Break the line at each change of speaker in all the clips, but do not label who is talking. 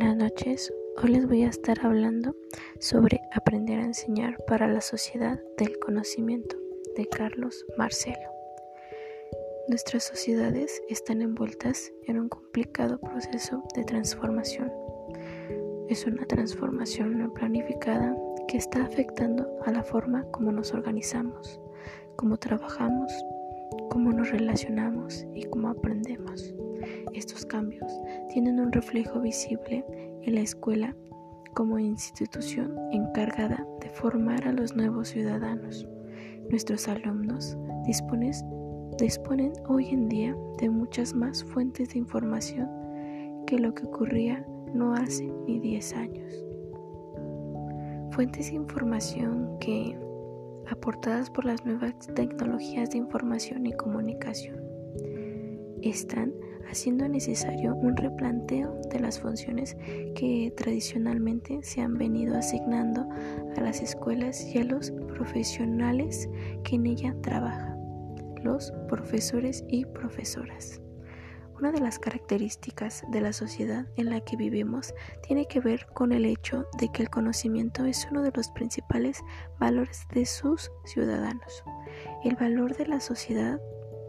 Buenas noches, hoy les voy a estar hablando sobre aprender a enseñar para la sociedad del conocimiento de Carlos Marcelo. Nuestras sociedades están envueltas en un complicado proceso de transformación. Es una transformación no planificada que está afectando a la forma como nos organizamos, cómo trabajamos, cómo nos relacionamos y cómo aprendemos. Estos cambios tienen un reflejo visible en la escuela como institución encargada de formar a los nuevos ciudadanos. Nuestros alumnos disponen, hoy en día de muchas más fuentes de información que lo que ocurría no hace ni 10 años. Fuentes de información que, aportadas por las nuevas tecnologías de información y comunicación, están haciendo necesario un replanteo de las funciones que tradicionalmente se han venido asignando a las escuelas y a los profesionales que en ella trabajan, los profesores y profesoras. Una de las características de la sociedad en la que vivimos tiene que ver con el hecho de que el conocimiento es uno de los principales valores de sus ciudadanos. El valor de la sociedad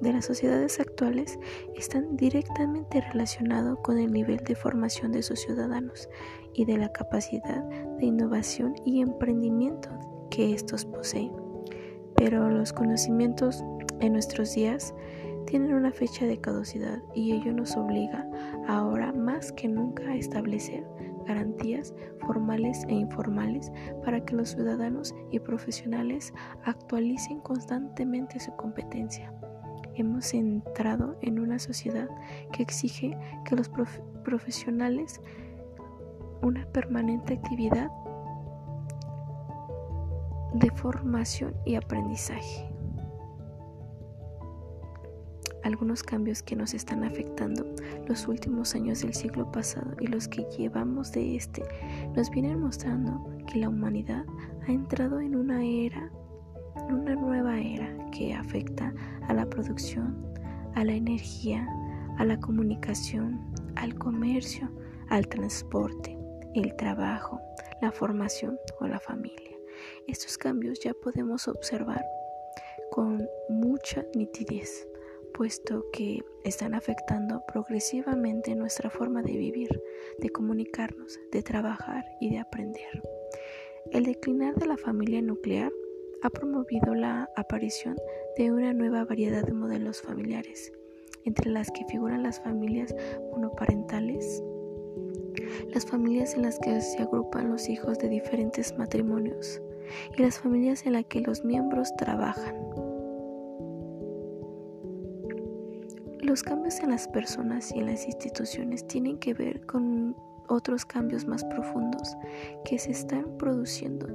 de las sociedades actuales están directamente relacionados con el nivel de formación de sus ciudadanos y de la capacidad de innovación y emprendimiento que estos poseen. Pero los conocimientos en nuestros días tienen una fecha de caducidad y ello nos obliga ahora más que nunca a establecer garantías formales e informales para que los ciudadanos y profesionales actualicen constantemente su competencia hemos entrado en una sociedad que exige que los profesionales una permanente actividad de formación y aprendizaje. Algunos cambios que nos están afectando los últimos años del siglo pasado y los que llevamos de este nos vienen mostrando que la humanidad ha entrado en una era una nueva era que afecta a la producción, a la energía, a la comunicación, al comercio, al transporte, el trabajo, la formación o la familia. Estos cambios ya podemos observar con mucha nitidez, puesto que están afectando progresivamente nuestra forma de vivir, de comunicarnos, de trabajar y de aprender. El declinar de la familia nuclear ha promovido la aparición de una nueva variedad de modelos familiares, entre las que figuran las familias monoparentales, las familias en las que se agrupan los hijos de diferentes matrimonios y las familias en las que los miembros trabajan. Los cambios en las personas y en las instituciones tienen que ver con otros cambios más profundos que se están produciendo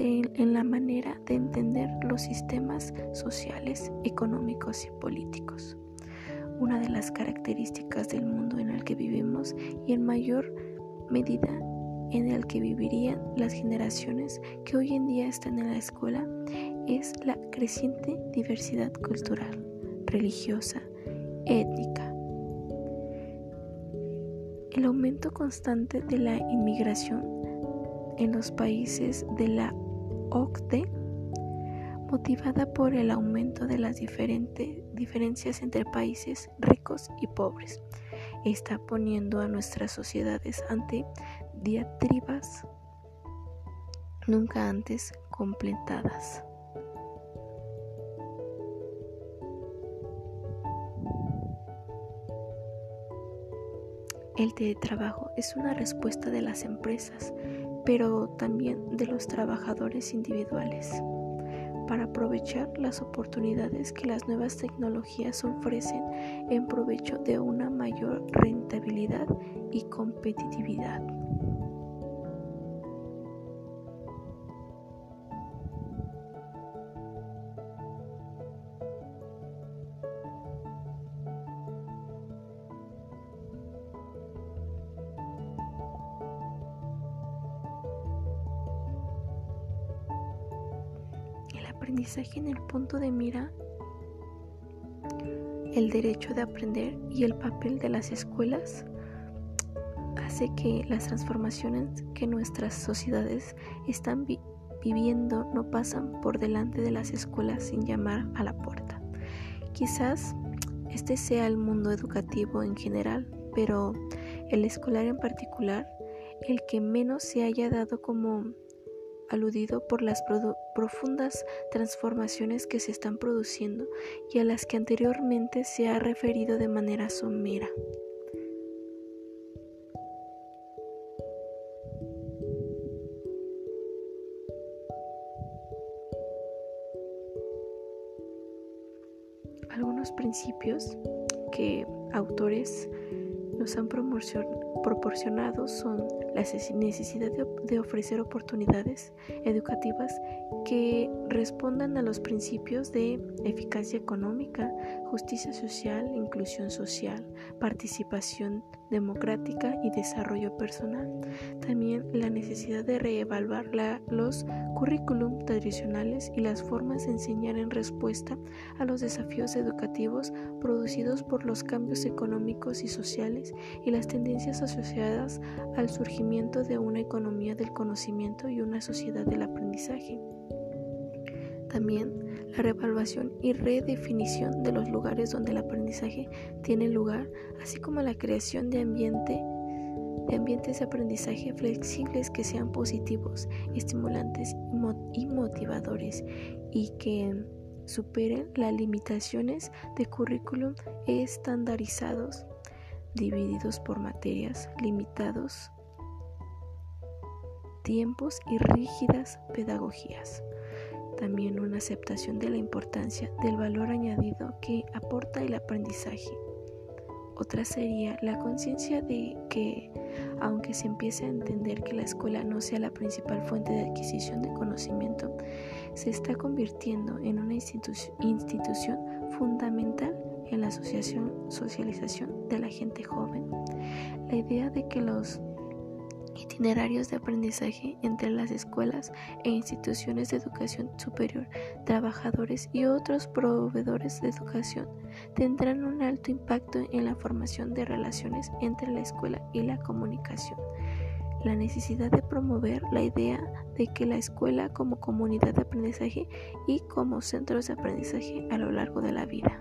en la manera de entender los sistemas sociales, económicos y políticos. Una de las características del mundo en el que vivimos y en mayor medida en el que vivirían las generaciones que hoy en día están en la escuela es la creciente diversidad cultural, religiosa, étnica. El aumento constante de la inmigración en los países de la OCDE, motivada por el aumento de las diferencias entre países ricos y pobres, está poniendo a nuestras sociedades ante diatribas nunca antes completadas. El teletrabajo es una respuesta de las empresas pero también de los trabajadores individuales, para aprovechar las oportunidades que las nuevas tecnologías ofrecen en provecho de una mayor rentabilidad y competitividad. Aprendizaje en el punto de mira el derecho de aprender y el papel de las escuelas ha hace que las transformaciones que nuestras sociedades están viviendo no pasan por delante de las escuelas sin llamar a la puerta. Quizás este sea el mundo educativo en general, pero el escolar en particular, el que menos se haya dado como aludido por las profundas transformaciones que se están produciendo y a las que anteriormente se ha referido de manera somera. Algunos principios que autores nos han proporcionado son la necesidad de, ofrecer oportunidades educativas que respondan a los principios de eficacia económica, justicia social, inclusión social, participación democrática y desarrollo personal. También la necesidad de reevaluar los currículum tradicionales y las formas de enseñar en respuesta a los desafíos educativos producidos por los cambios económicos y sociales y las tendencias asociadas al surgimiento de una economía del conocimiento y una sociedad del aprendizaje. También la reevaluación y redefinición de los lugares donde el aprendizaje tiene lugar, así como la creación de ambientes de aprendizaje flexibles que sean positivos, estimulantes y motivadores y que superen las limitaciones de currículum estandarizados, divididos por materias, limitados tiempos y rígidas pedagogías también una aceptación de la importancia del valor añadido que aporta el aprendizaje. Otra sería la conciencia de que, aunque se empiece a entender que la escuela no sea la principal fuente de adquisición de conocimiento, se está convirtiendo en una institución fundamental en la asociación, socialización de la gente joven. La idea de que los itinerarios de aprendizaje entre las escuelas e instituciones de educación superior, trabajadores y otros proveedores de educación tendrán un alto impacto en la formación de relaciones entre la escuela y la comunicación. La necesidad de promover la idea de que la escuela como comunidad de aprendizaje y como centros de aprendizaje a lo largo de la vida.